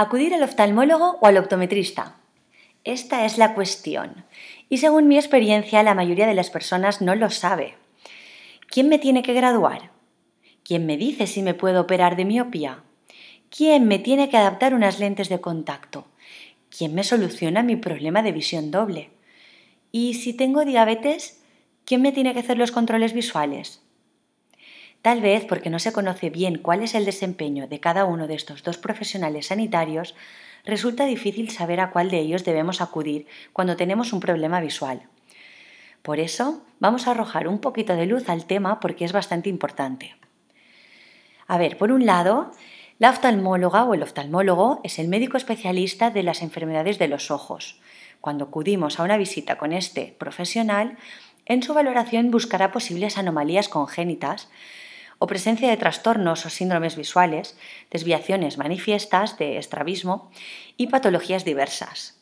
¿Acudir al oftalmólogo o al optometrista? Esta es la cuestión. Y según mi experiencia, la mayoría de las personas no lo sabe. ¿Quién me tiene que graduar? ¿Quién me dice si me puedo operar de miopía? ¿Quién me tiene que adaptar unas lentes de contacto? ¿Quién me soluciona mi problema de visión doble? ¿Y si tengo diabetes, quién me tiene que hacer los controles visuales? Tal vez porque no se conoce bien cuál es el desempeño de cada uno de estos dos profesionales sanitarios, resulta difícil saber a cuál de ellos debemos acudir cuando tenemos un problema visual. Por eso, vamos a arrojar un poquito de luz al tema porque es bastante importante. A ver, por un lado, la oftalmóloga o el oftalmólogo es el médico especialista de las enfermedades de los ojos. Cuando acudimos a una visita con este profesional, en su valoración buscará posibles anomalías congénitas, o presencia de trastornos o síndromes visuales, desviaciones manifiestas de estrabismo y patologías diversas.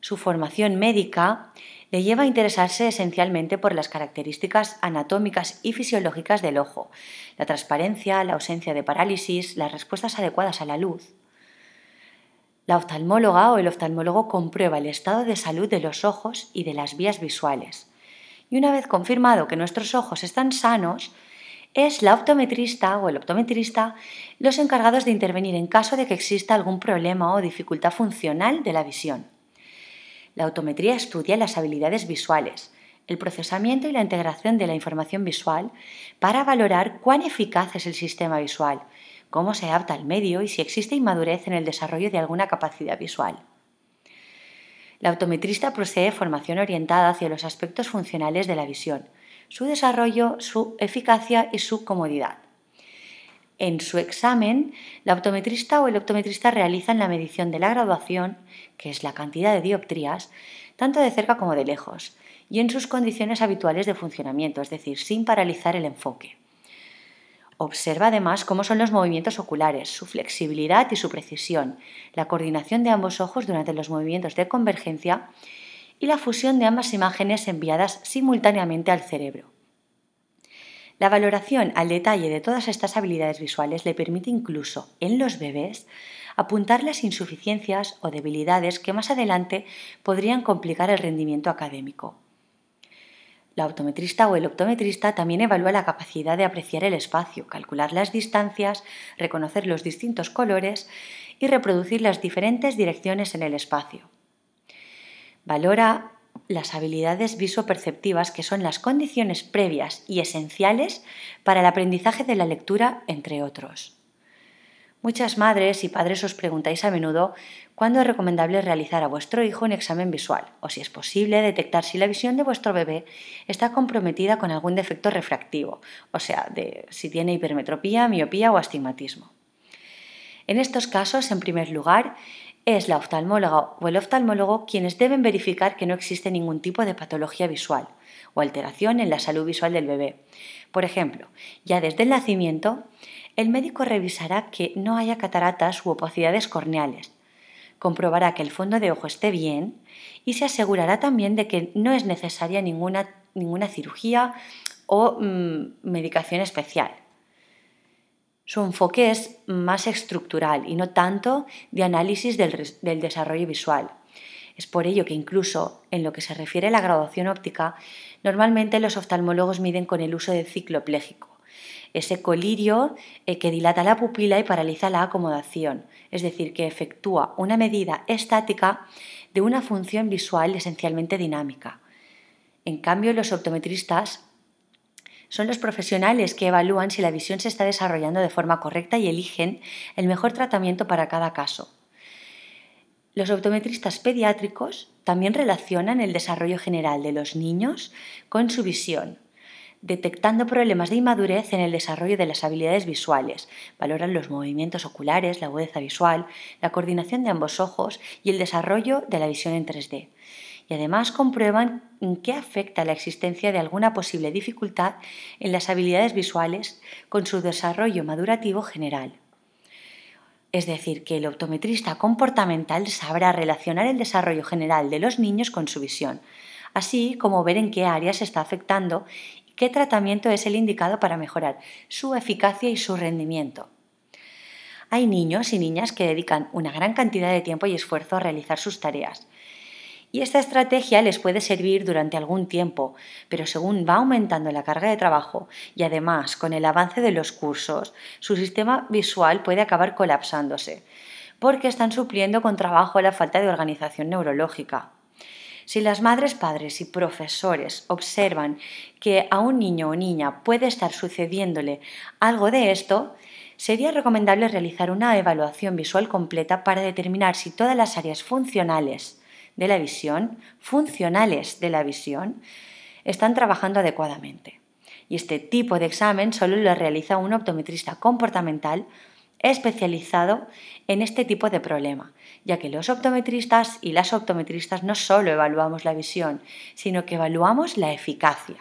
Su formación médica le lleva a interesarse esencialmente por las características anatómicas y fisiológicas del ojo, la transparencia, la ausencia de parálisis, las respuestas adecuadas a la luz. La oftalmóloga o el oftalmólogo comprueba el estado de salud de los ojos y de las vías visuales. Y una vez confirmado que nuestros ojos están sanos, es la optometrista o el optometrista los encargados de intervenir en caso de que exista algún problema o dificultad funcional de la visión. La optometría estudia las habilidades visuales, el procesamiento y la integración de la información visual para valorar cuán eficaz es el sistema visual, cómo se adapta al medio y si existe inmadurez en el desarrollo de alguna capacidad visual. La optometrista posee formación orientada hacia los aspectos funcionales de la visión, su desarrollo, su eficacia y su comodidad. En su examen, la optometrista o el optometrista realizan la medición de la graduación, que es la cantidad de dioptrías, tanto de cerca como de lejos, y en sus condiciones habituales de funcionamiento, es decir, sin paralizar el enfoque. Observa además cómo son los movimientos oculares, su flexibilidad y su precisión, la coordinación de ambos ojos durante los movimientos de convergencia y la fusión de ambas imágenes enviadas simultáneamente al cerebro. La valoración al detalle de todas estas habilidades visuales le permite incluso en los bebés apuntar las insuficiencias o debilidades que más adelante podrían complicar el rendimiento académico. La optometrista o el optometrista también evalúa la capacidad de apreciar el espacio, calcular las distancias, reconocer los distintos colores y reproducir las diferentes direcciones en el espacio. Valora las habilidades visoperceptivas que son las condiciones previas y esenciales para el aprendizaje de la lectura, entre otros. Muchas madres y padres os preguntáis a menudo cuándo es recomendable realizar a vuestro hijo un examen visual o si es posible detectar si la visión de vuestro bebé está comprometida con algún defecto refractivo, o sea, de si tiene hipermetropía, miopía o astigmatismo. En estos casos, en primer lugar, es la oftalmóloga o el oftalmólogo quienes deben verificar que no existe ningún tipo de patología visual o alteración en la salud visual del bebé. Por ejemplo, ya desde el nacimiento, el médico revisará que no haya cataratas u opacidades corneales, comprobará que el fondo de ojo esté bien y se asegurará también de que no es necesaria ninguna, ninguna cirugía o mm, medicación especial. Su enfoque es más estructural y no tanto de análisis del, desarrollo visual. Es por ello que incluso en lo que se refiere a la graduación óptica, normalmente los oftalmólogos miden con el uso del ciclo pléjico, ese colirio eh, que dilata la pupila y paraliza la acomodación, es decir, que efectúa una medida estática de una función visual esencialmente dinámica. En cambio, los optometristas son los profesionales que evalúan si la visión se está desarrollando de forma correcta y eligen el mejor tratamiento para cada caso. Los optometristas pediátricos también relacionan el desarrollo general de los niños con su visión, detectando problemas de inmadurez en el desarrollo de las habilidades visuales. Valoran los movimientos oculares, la agudeza visual, la coordinación de ambos ojos y el desarrollo de la visión en 3D y además comprueban en qué afecta la existencia de alguna posible dificultad en las habilidades visuales con su desarrollo madurativo general. Es decir, que el optometrista comportamental sabrá relacionar el desarrollo general de los niños con su visión, así como ver en qué áreas está afectando y qué tratamiento es el indicado para mejorar su eficacia y su rendimiento. Hay niños y niñas que dedican una gran cantidad de tiempo y esfuerzo a realizar sus tareas. Y esta estrategia les puede servir durante algún tiempo, pero según va aumentando la carga de trabajo y además con el avance de los cursos, su sistema visual puede acabar colapsándose, porque están supliendo con trabajo la falta de organización neurológica. Si las madres, padres y profesores observan que a un niño o niña puede estar sucediéndole algo de esto, sería recomendable realizar una evaluación visual completa para determinar si todas las áreas funcionales de la visión, funcionales de la visión, están trabajando adecuadamente. Y este tipo de examen solo lo realiza un optometrista comportamental especializado en este tipo de problema, ya que los optometristas y las optometristas no solo evaluamos la visión, sino que evaluamos la eficacia.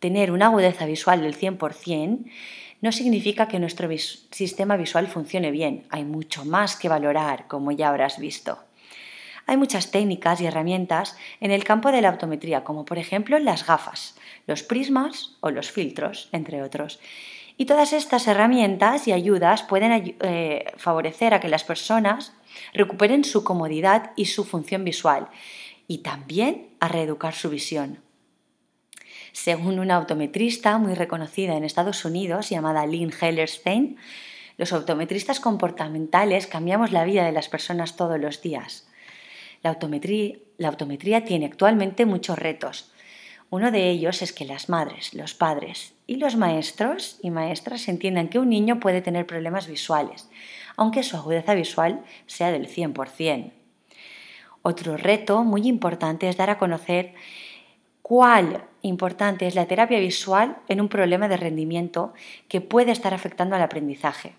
Tener una agudeza visual del 100% no significa que nuestro sistema visual funcione bien, hay mucho más que valorar, como ya habrás visto. Hay muchas técnicas y herramientas en el campo de la optometría, como por ejemplo las gafas, los prismas o los filtros, entre otros. Y todas estas herramientas y ayudas pueden eh, favorecer a que las personas recuperen su comodidad y su función visual y también a reeducar su visión. Según una optometrista muy reconocida en Estados Unidos llamada Lynn Hellerstein, los optometristas comportamentales cambiamos la vida de las personas todos los días. La optometría tiene actualmente muchos retos, uno de ellos es que las madres, los padres y los maestros y maestras entiendan que un niño puede tener problemas visuales, aunque su agudeza visual sea del 100%. Otro reto muy importante es dar a conocer cuál importante es la terapia visual en un problema de rendimiento que puede estar afectando al aprendizaje,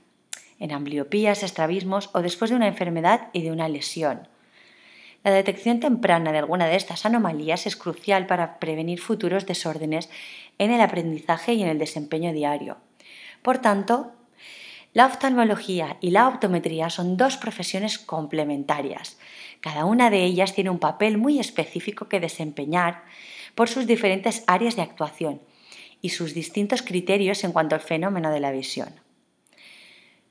en ambliopías, estrabismos o después de una enfermedad y de una lesión. La detección temprana de alguna de estas anomalías es crucial para prevenir futuros desórdenes en el aprendizaje y en el desempeño diario. Por tanto, la oftalmología y la optometría son dos profesiones complementarias. Cada una de ellas tiene un papel muy específico que desempeñar por sus diferentes áreas de actuación y sus distintos criterios en cuanto al fenómeno de la visión.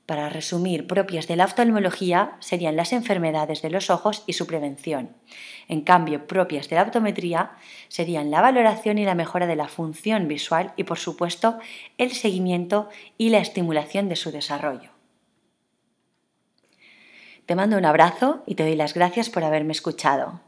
Para resumir, propias de la oftalmología serían las enfermedades de los ojos y su prevención. En cambio, propias de la optometría serían la valoración y la mejora de la función visual y, por supuesto, el seguimiento y la estimulación de su desarrollo. Te mando un abrazo y te doy las gracias por haberme escuchado.